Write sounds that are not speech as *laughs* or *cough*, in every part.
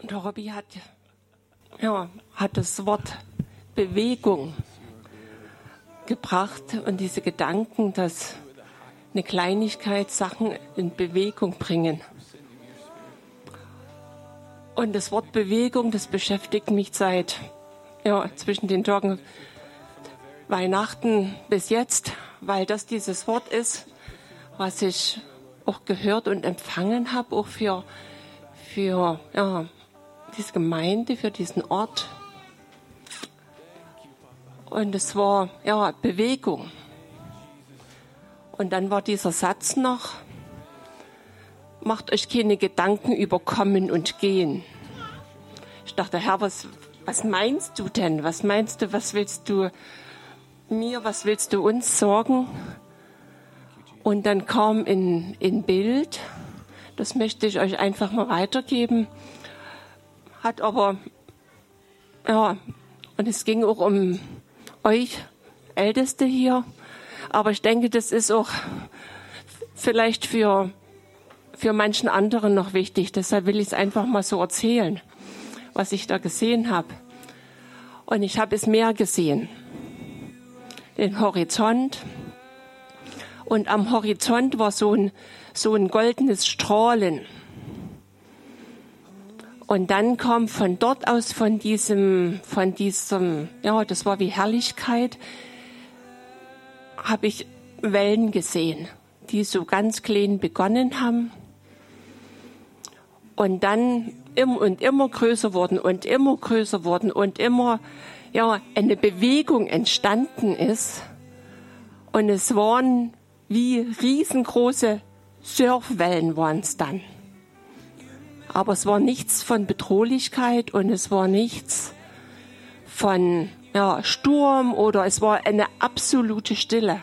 Und der Robby hat, ja, hat das Wort Bewegung gebracht und diese Gedanken, dass eine Kleinigkeit Sachen in Bewegung bringen. Und das Wort Bewegung, das beschäftigt mich seit ja, zwischen den Tagen Weihnachten bis jetzt, weil das dieses Wort ist, was ich auch gehört und empfangen habe, auch für, für ja, diese Gemeinde, für diesen Ort. Und es war ja Bewegung. Und dann war dieser Satz noch, macht euch keine Gedanken über Kommen und Gehen. Ich dachte, Herr, was, was meinst du denn? Was meinst du, was willst du mir, was willst du uns sorgen? Und dann kam in, in Bild, das möchte ich euch einfach mal weitergeben, hat aber, ja, und es ging auch um euch Älteste hier, aber ich denke, das ist auch vielleicht für, für manchen anderen noch wichtig. Deshalb will ich es einfach mal so erzählen, was ich da gesehen habe. Und ich habe es mehr gesehen. Den Horizont. Und am Horizont war so ein, so ein goldenes Strahlen. Und dann kam von dort aus, von diesem, von diesem, ja, das war wie Herrlichkeit, habe ich Wellen gesehen, die so ganz klein begonnen haben und dann immer und immer größer wurden und immer größer wurden und immer ja eine Bewegung entstanden ist und es waren wie riesengroße Surfwellen waren es dann. Aber es war nichts von Bedrohlichkeit und es war nichts von ja, Sturm oder es war eine absolute Stille.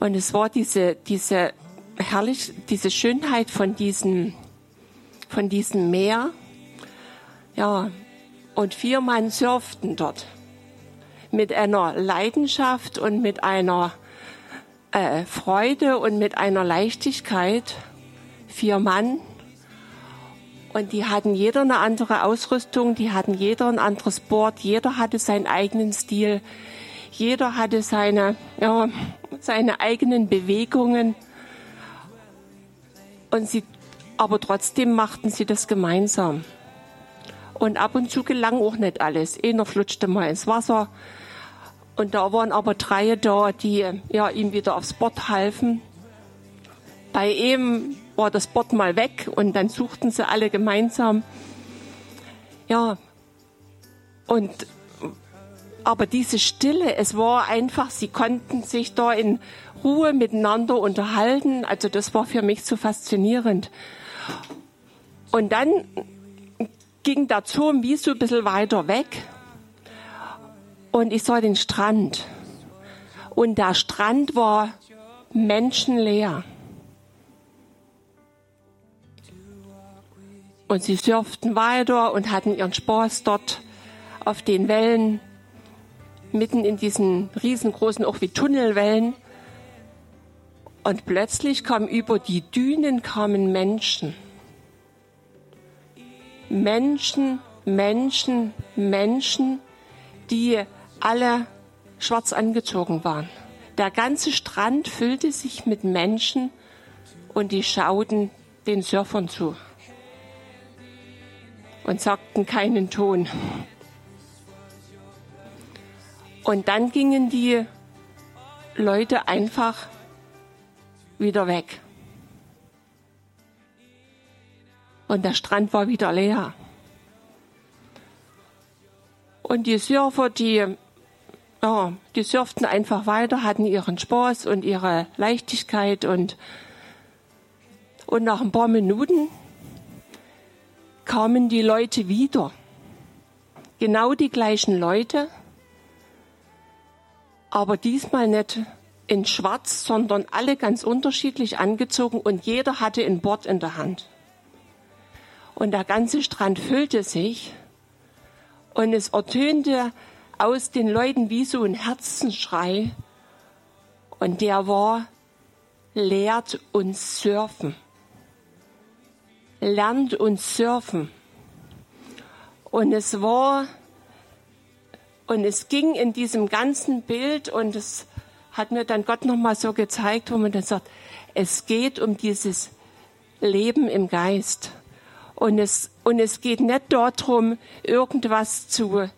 Und es war diese, diese herrlich, diese Schönheit von diesem, von diesem Meer. Ja, und vier Mann surften dort mit einer Leidenschaft und mit einer äh, Freude und mit einer Leichtigkeit. Vier Mann und die hatten jeder eine andere Ausrüstung, die hatten jeder ein anderes Board, jeder hatte seinen eigenen Stil, jeder hatte seine, ja, seine eigenen Bewegungen. Und sie, aber trotzdem machten sie das gemeinsam. Und ab und zu gelang auch nicht alles. Einer flutschte mal ins Wasser. Und da waren aber drei da, die ja, ihm wieder aufs Board halfen. Bei ihm war das Board mal weg und dann suchten sie alle gemeinsam. Ja, und aber diese Stille, es war einfach, sie konnten sich da in Ruhe miteinander unterhalten. Also das war für mich so faszinierend. Und dann ging der Turm wie so ein bisschen weiter weg und ich sah den Strand. Und der Strand war menschenleer. Und sie surften weiter und hatten ihren Spaß dort auf den Wellen, mitten in diesen riesengroßen, auch wie Tunnelwellen. Und plötzlich kamen über die Dünen kamen Menschen. Menschen, Menschen, Menschen, die alle schwarz angezogen waren. Der ganze Strand füllte sich mit Menschen und die schauten den Surfern zu und sagten keinen Ton. Und dann gingen die Leute einfach wieder weg. Und der Strand war wieder leer. Und die Surfer, die, ja, die surften einfach weiter, hatten ihren Spaß und ihre Leichtigkeit und, und nach ein paar Minuten kamen die Leute wieder. Genau die gleichen Leute, aber diesmal nicht in Schwarz, sondern alle ganz unterschiedlich angezogen und jeder hatte ein Bord in der Hand. Und der ganze Strand füllte sich und es ertönte aus den Leuten wie so ein Herzensschrei und der war, lehrt uns surfen. Lernt uns surfen. Und es war, und es ging in diesem ganzen Bild und es hat mir dann Gott nochmal so gezeigt, wo man dann sagt, es geht um dieses Leben im Geist. Und es, und es geht nicht darum, irgendwas zu,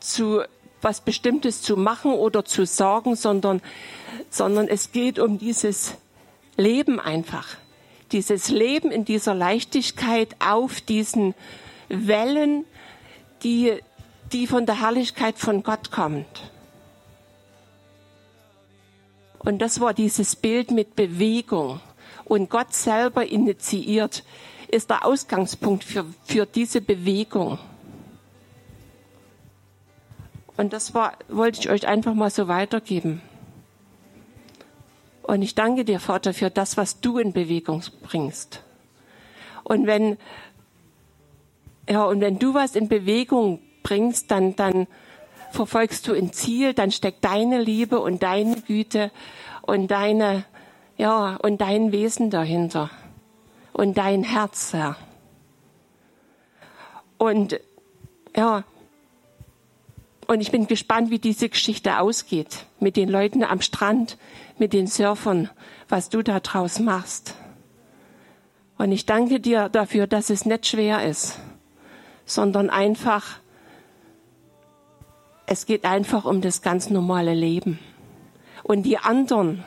zu, was Bestimmtes zu machen oder zu sagen, sondern, sondern es geht um dieses Leben einfach. Dieses Leben in dieser Leichtigkeit auf diesen Wellen, die, die von der Herrlichkeit von Gott kommt. Und das war dieses Bild mit Bewegung. Und Gott selber initiiert, ist der Ausgangspunkt für, für diese Bewegung. Und das war, wollte ich euch einfach mal so weitergeben. Und ich danke dir, Vater, für das, was du in Bewegung bringst. Und wenn, ja, und wenn du was in Bewegung bringst, dann, dann verfolgst du ein Ziel, dann steckt deine Liebe und deine Güte und deine, ja, und dein Wesen dahinter. Und dein Herz, Herr. Und, ja, und ich bin gespannt, wie diese Geschichte ausgeht. Mit den Leuten am Strand, mit den Surfern, was du da draus machst. Und ich danke dir dafür, dass es nicht schwer ist, sondern einfach, es geht einfach um das ganz normale Leben. Und die anderen,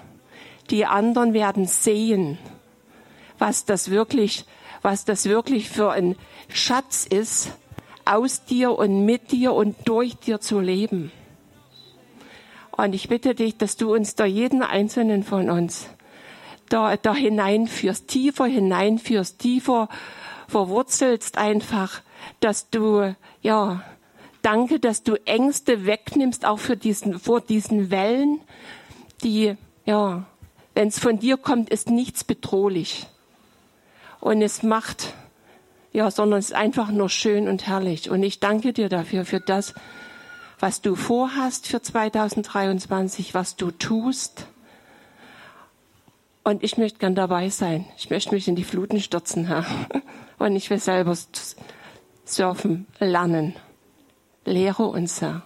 die anderen werden sehen, was das wirklich, was das wirklich für ein Schatz ist, aus dir und mit dir und durch dir zu leben. Und ich bitte dich, dass du uns da jeden einzelnen von uns da, da hineinführst, tiefer hineinführst, tiefer verwurzelst einfach, dass du, ja, danke, dass du Ängste wegnimmst, auch für diesen, vor diesen Wellen, die, ja, wenn es von dir kommt, ist nichts bedrohlich. Und es macht, ja, sondern es ist einfach nur schön und herrlich. Und ich danke dir dafür, für das, was du vorhast für 2023, was du tust. Und ich möchte gern dabei sein. Ich möchte mich in die Fluten stürzen, Herr. *laughs* Und ich will selber surfen, lernen. Lehre uns, Herr.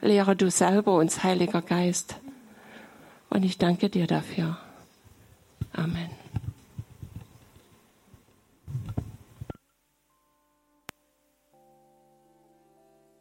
Lehre du selber uns, Heiliger Geist. Und ich danke dir dafür. Amen.